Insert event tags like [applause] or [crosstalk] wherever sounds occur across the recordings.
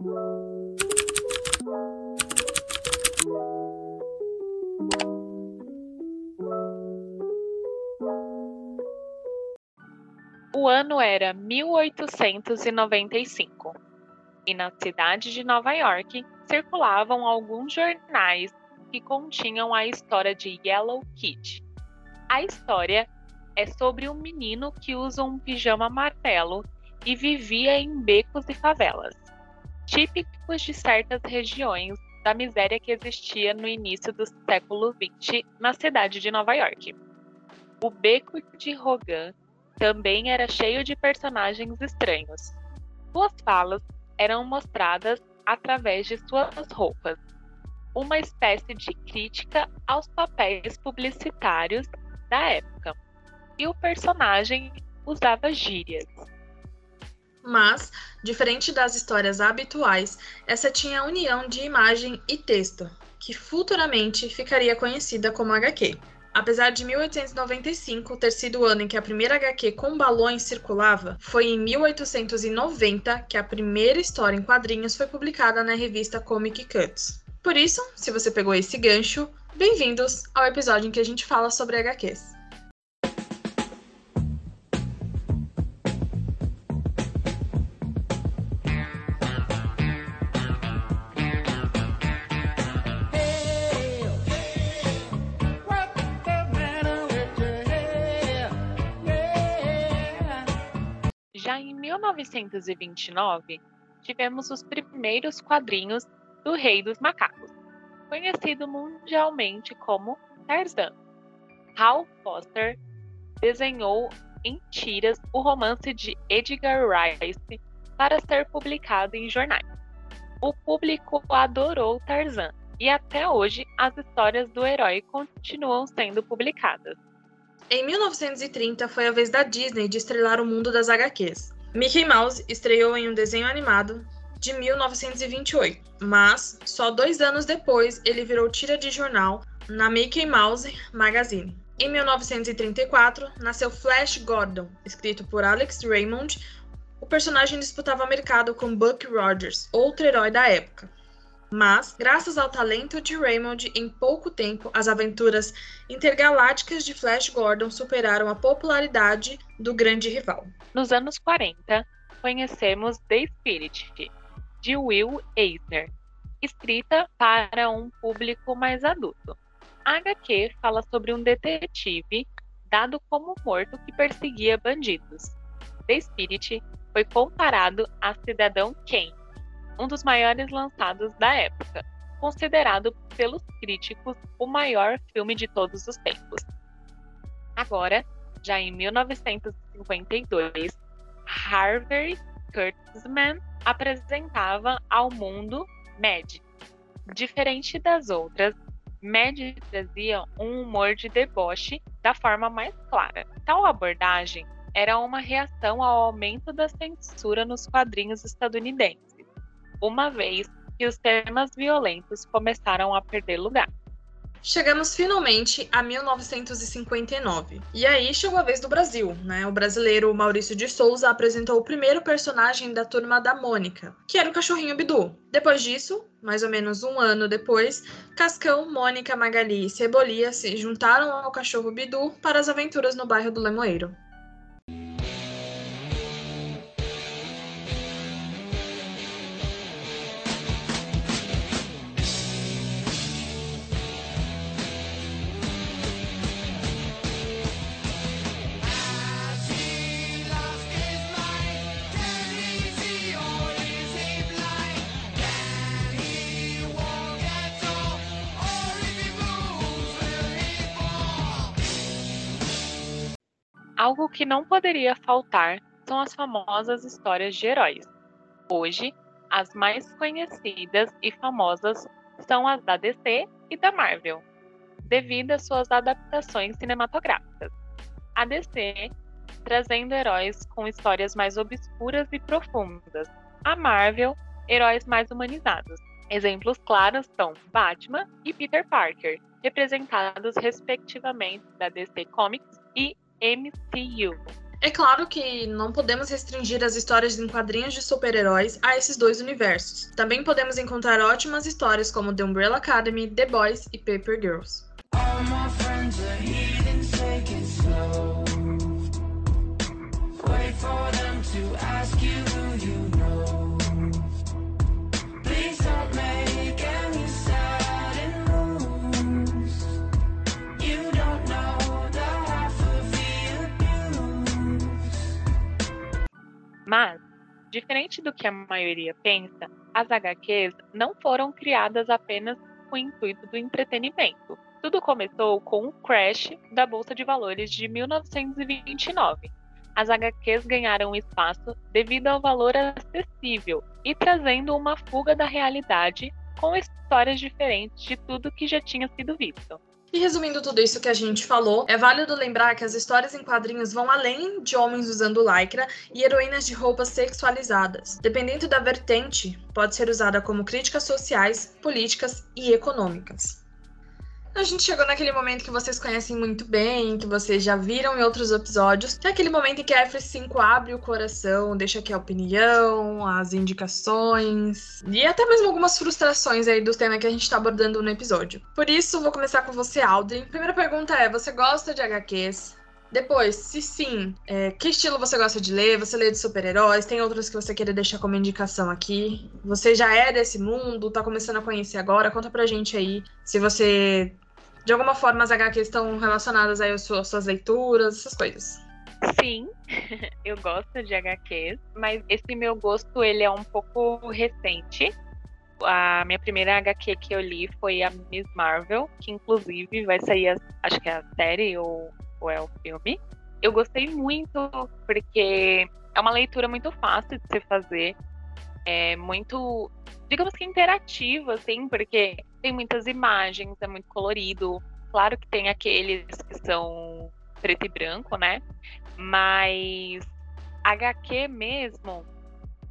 O ano era 1895 e na cidade de Nova York circulavam alguns jornais que continham a história de Yellow Kid. A história é sobre um menino que usa um pijama amarelo e vivia em becos e favelas, típicos de certas regiões da miséria que existia no início do século XX na cidade de Nova York. O beco de Rogan também era cheio de personagens estranhos. Suas falas eram mostradas através de suas roupas, uma espécie de crítica aos papéis publicitários da época. E o personagem usava gírias. Mas, diferente das histórias habituais, essa tinha a união de imagem e texto, que futuramente ficaria conhecida como HQ. Apesar de 1895 ter sido o ano em que a primeira HQ com balões circulava, foi em 1890 que a primeira história em quadrinhos foi publicada na revista Comic Cuts. Por isso, se você pegou esse gancho, bem-vindos ao episódio em que a gente fala sobre HQs. 1929, tivemos os primeiros quadrinhos do Rei dos Macacos, conhecido mundialmente como Tarzan. Hal Foster desenhou em tiras o romance de Edgar Rice para ser publicado em jornais. O público adorou Tarzan e até hoje as histórias do herói continuam sendo publicadas. Em 1930 foi a vez da Disney de estrelar o mundo das HQs. Mickey Mouse estreou em um desenho animado de 1928, mas só dois anos depois ele virou tira de jornal na Mickey Mouse Magazine. Em 1934 nasceu Flash Gordon, escrito por Alex Raymond. O personagem disputava mercado com Buck Rogers, outro herói da época. Mas, graças ao talento de Raymond, em pouco tempo, as aventuras intergalácticas de Flash Gordon superaram a popularidade do grande rival. Nos anos 40, conhecemos The Spirit, de Will Eisner, escrita para um público mais adulto. A HQ fala sobre um detetive dado como morto que perseguia bandidos. The Spirit foi comparado a Cidadão Kane, um dos maiores lançados da época, considerado pelos críticos o maior filme de todos os tempos. Agora, já em 1952, Harvey Kurtzman apresentava ao mundo Mad. Diferente das outras, Mad trazia um humor de deboche da forma mais clara. Tal abordagem era uma reação ao aumento da censura nos quadrinhos estadunidenses uma vez que os temas violentos começaram a perder lugar. Chegamos finalmente a 1959. E aí chegou a vez do Brasil, né? O brasileiro Maurício de Souza apresentou o primeiro personagem da turma da Mônica, que era o cachorrinho Bidu. Depois disso, mais ou menos um ano depois, Cascão, Mônica, Magali e Cebolia se juntaram ao cachorro Bidu para as aventuras no bairro do Lemoeiro. Algo que não poderia faltar são as famosas histórias de heróis. Hoje, as mais conhecidas e famosas são as da DC e da Marvel, devido às suas adaptações cinematográficas. A DC trazendo heróis com histórias mais obscuras e profundas. A Marvel, heróis mais humanizados. Exemplos claros são Batman e Peter Parker, representados respectivamente da DC Comics e MCU. É claro que não podemos restringir as histórias em quadrinhos de super-heróis a esses dois universos. Também podemos encontrar ótimas histórias como The Umbrella Academy, The Boys e Paper Girls. Mas, diferente do que a maioria pensa, as HQs não foram criadas apenas com o intuito do entretenimento. Tudo começou com o crash da Bolsa de Valores de 1929. As HQs ganharam espaço devido ao valor acessível e trazendo uma fuga da realidade com histórias diferentes de tudo que já tinha sido visto. E resumindo tudo isso que a gente falou, é válido lembrar que as histórias em quadrinhos vão além de homens usando lycra e heroínas de roupas sexualizadas. Dependendo da vertente, pode ser usada como críticas sociais, políticas e econômicas. A gente chegou naquele momento que vocês conhecem muito bem, que vocês já viram em outros episódios, que é aquele momento em que a F5 abre o coração, deixa aqui a opinião, as indicações e até mesmo algumas frustrações aí do tema que a gente está abordando no episódio. Por isso, vou começar com você, Aldrin. Primeira pergunta é: você gosta de HQs? Depois, se sim, é, que estilo você gosta de ler? Você lê de super-heróis? Tem outros que você queira deixar como indicação aqui? Você já é desse mundo? Tá começando a conhecer agora? Conta pra gente aí se você de alguma forma as HQs estão relacionadas aí às suas, leituras, essas coisas. Sim, [laughs] eu gosto de HQs, mas esse meu gosto ele é um pouco recente. A minha primeira HQ que eu li foi a Miss Marvel, que inclusive vai sair, a, acho que é a série ou, ou é o filme. Eu gostei muito porque é uma leitura muito fácil de se fazer, é muito, digamos que interativa, assim, porque tem muitas imagens, é muito colorido. Claro que tem aqueles que são preto e branco, né? Mas HQ mesmo,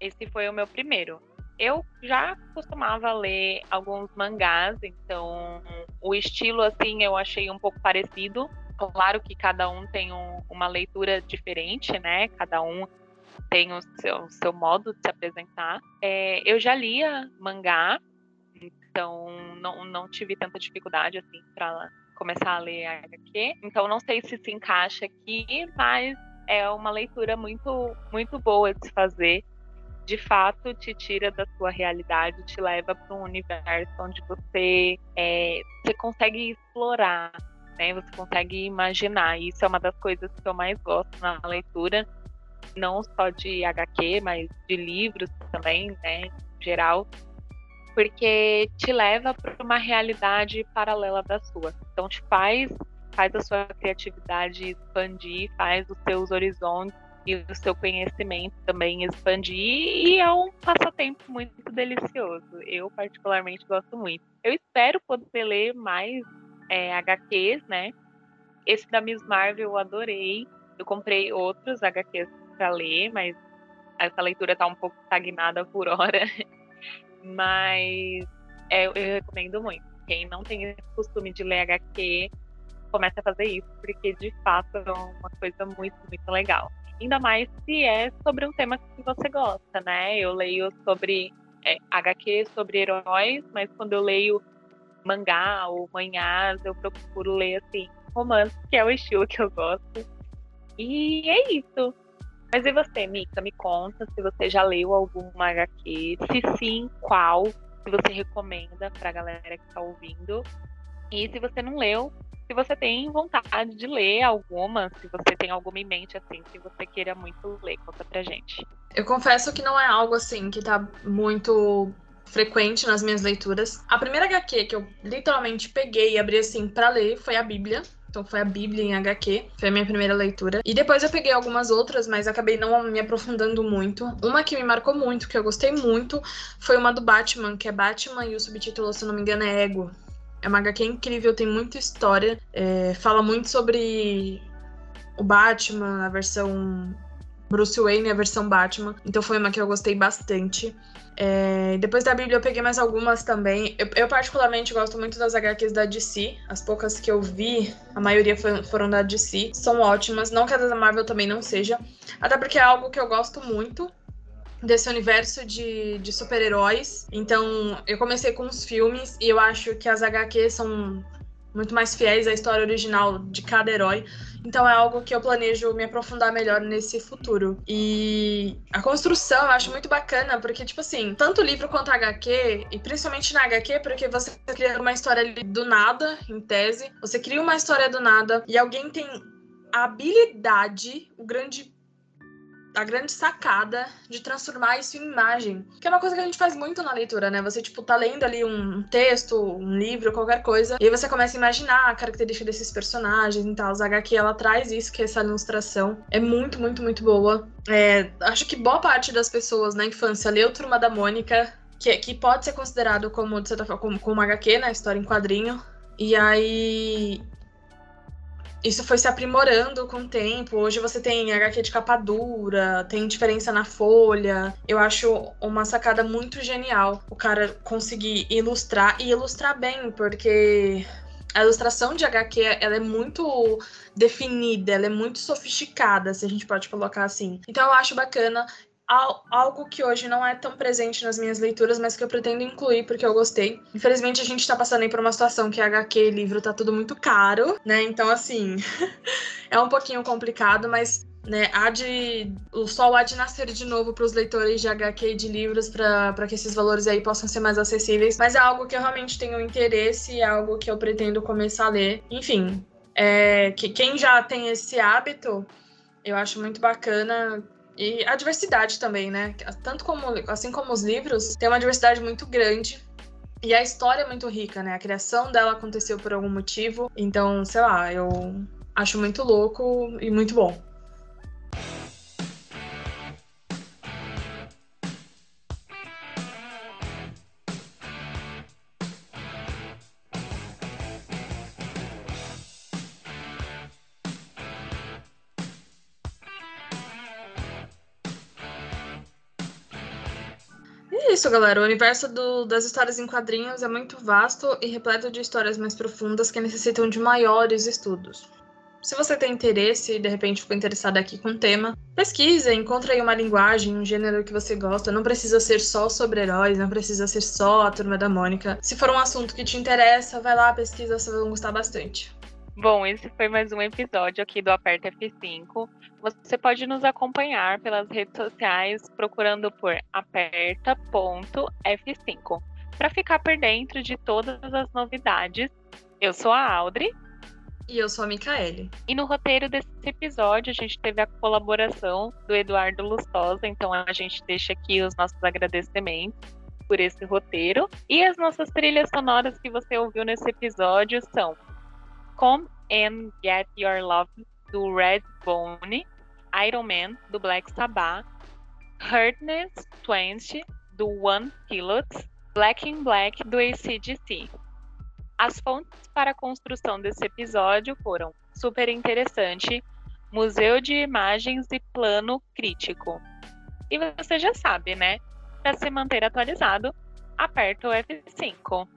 esse foi o meu primeiro. Eu já costumava ler alguns mangás, então o estilo assim eu achei um pouco parecido. Claro que cada um tem um, uma leitura diferente, né? Cada um tem o seu, seu modo de se apresentar. É, eu já lia mangá, então não, não tive tanta dificuldade assim para começar a ler HQ. Então não sei se se encaixa aqui, mas é uma leitura muito muito boa de se fazer. De fato, te tira da sua realidade, te leva para um universo onde você é, você consegue explorar, né? Você consegue imaginar. Isso é uma das coisas que eu mais gosto na leitura, não só de HQ, mas de livros também, né? Em geral, porque te leva para uma realidade paralela da sua. Então te faz, faz a sua criatividade expandir, faz os seus horizontes e o seu conhecimento também expandir e é um passatempo muito delicioso. Eu particularmente gosto muito. Eu espero poder ler mais é, HQs, né? Esse da Miss Marvel eu adorei. Eu comprei outros HQs para ler, mas essa leitura está um pouco estagnada por hora. [laughs] Mas é, eu recomendo muito. Quem não tem esse costume de ler HQ, comece a fazer isso, porque de fato é uma coisa muito, muito legal. Ainda mais se é sobre um tema que você gosta, né? Eu leio sobre é, HQ, sobre heróis, mas quando eu leio mangá ou manhás, eu procuro ler assim, romance, que é o estilo que eu gosto. E é isso. Mas e você, Mika? Me conta se você já leu alguma HQ, se sim, qual, se você recomenda pra galera que tá ouvindo. E se você não leu, se você tem vontade de ler alguma, se você tem alguma em mente assim que você queira muito ler, conta pra gente. Eu confesso que não é algo assim que tá muito frequente nas minhas leituras. A primeira HQ que eu literalmente peguei e abri assim para ler foi a Bíblia, então foi a Bíblia em HQ, foi a minha primeira leitura. E depois eu peguei algumas outras, mas acabei não me aprofundando muito. Uma que me marcou muito, que eu gostei muito, foi uma do Batman, que é Batman e o subtítulo, se não me engano, é Ego. É uma HQ incrível, tem muita história, é, fala muito sobre o Batman, a versão Bruce Wayne, a versão Batman. Então foi uma que eu gostei bastante. É, depois da Bíblia eu peguei mais algumas também. Eu, eu, particularmente gosto muito das HQs da DC. As poucas que eu vi, a maioria foi, foram da DC. São ótimas. Não que a da Marvel também não seja. Até porque é algo que eu gosto muito desse universo de, de super-heróis. Então, eu comecei com os filmes e eu acho que as HQs são muito mais fiéis à história original de cada herói. Então é algo que eu planejo me aprofundar melhor nesse futuro. E a construção eu acho muito bacana, porque, tipo assim, tanto o livro quanto a HQ, e principalmente na HQ, porque você cria uma história do nada, em tese, você cria uma história do nada, e alguém tem a habilidade, o grande a grande sacada de transformar isso em imagem. Que é uma coisa que a gente faz muito na leitura, né? Você, tipo, tá lendo ali um texto, um livro, qualquer coisa, e aí você começa a imaginar a característica desses personagens e tal. A HQ, ela traz isso, que é essa ilustração. É muito, muito, muito boa. É, acho que boa parte das pessoas na infância leu Turma da Mônica, que, que pode ser considerado como, de certa forma, como, como HQ, né? História em quadrinho. E aí isso foi se aprimorando com o tempo. Hoje você tem HQ de capa dura, tem diferença na folha. Eu acho uma sacada muito genial o cara conseguir ilustrar e ilustrar bem, porque a ilustração de HQ ela é muito definida, ela é muito sofisticada, se a gente pode colocar assim. Então eu acho bacana algo que hoje não é tão presente nas minhas leituras, mas que eu pretendo incluir porque eu gostei. Infelizmente, a gente tá passando aí por uma situação que HQ livro tá tudo muito caro, né? Então, assim, [laughs] é um pouquinho complicado, mas né, há de, o sol há de nascer de novo para os leitores de HQ e de livros para que esses valores aí possam ser mais acessíveis. Mas é algo que eu realmente tenho interesse, é algo que eu pretendo começar a ler. Enfim, é, que quem já tem esse hábito, eu acho muito bacana e a diversidade também, né? Tanto como, assim como os livros, tem uma diversidade muito grande. E a história é muito rica, né? A criação dela aconteceu por algum motivo. Então, sei lá, eu acho muito louco e muito bom. Isso, galera. O universo do, das histórias em quadrinhos é muito vasto e repleto de histórias mais profundas que necessitam de maiores estudos. Se você tem interesse e de repente ficou interessado aqui com o tema, pesquisa, encontre aí uma linguagem, um gênero que você gosta. Não precisa ser só sobre heróis, não precisa ser só a turma da Mônica. Se for um assunto que te interessa, vai lá, pesquisa, vocês vão gostar bastante. Bom, esse foi mais um episódio aqui do Aperta F5. Você pode nos acompanhar pelas redes sociais procurando por aperta.f5 para ficar por dentro de todas as novidades. Eu sou a Audrey. E eu sou a Micaele. E no roteiro desse episódio, a gente teve a colaboração do Eduardo Lustosa, então a gente deixa aqui os nossos agradecimentos por esse roteiro. E as nossas trilhas sonoras que você ouviu nesse episódio são Come and Get Your Love do Redbone, Iron Man do Black Sabbath, Hurtness 20 do One Pilots, Black in Black do ACDC. As fontes para a construção desse episódio foram super interessante, Museu de Imagens e Plano Crítico. E você já sabe, né? Para se manter atualizado, aperta o F5.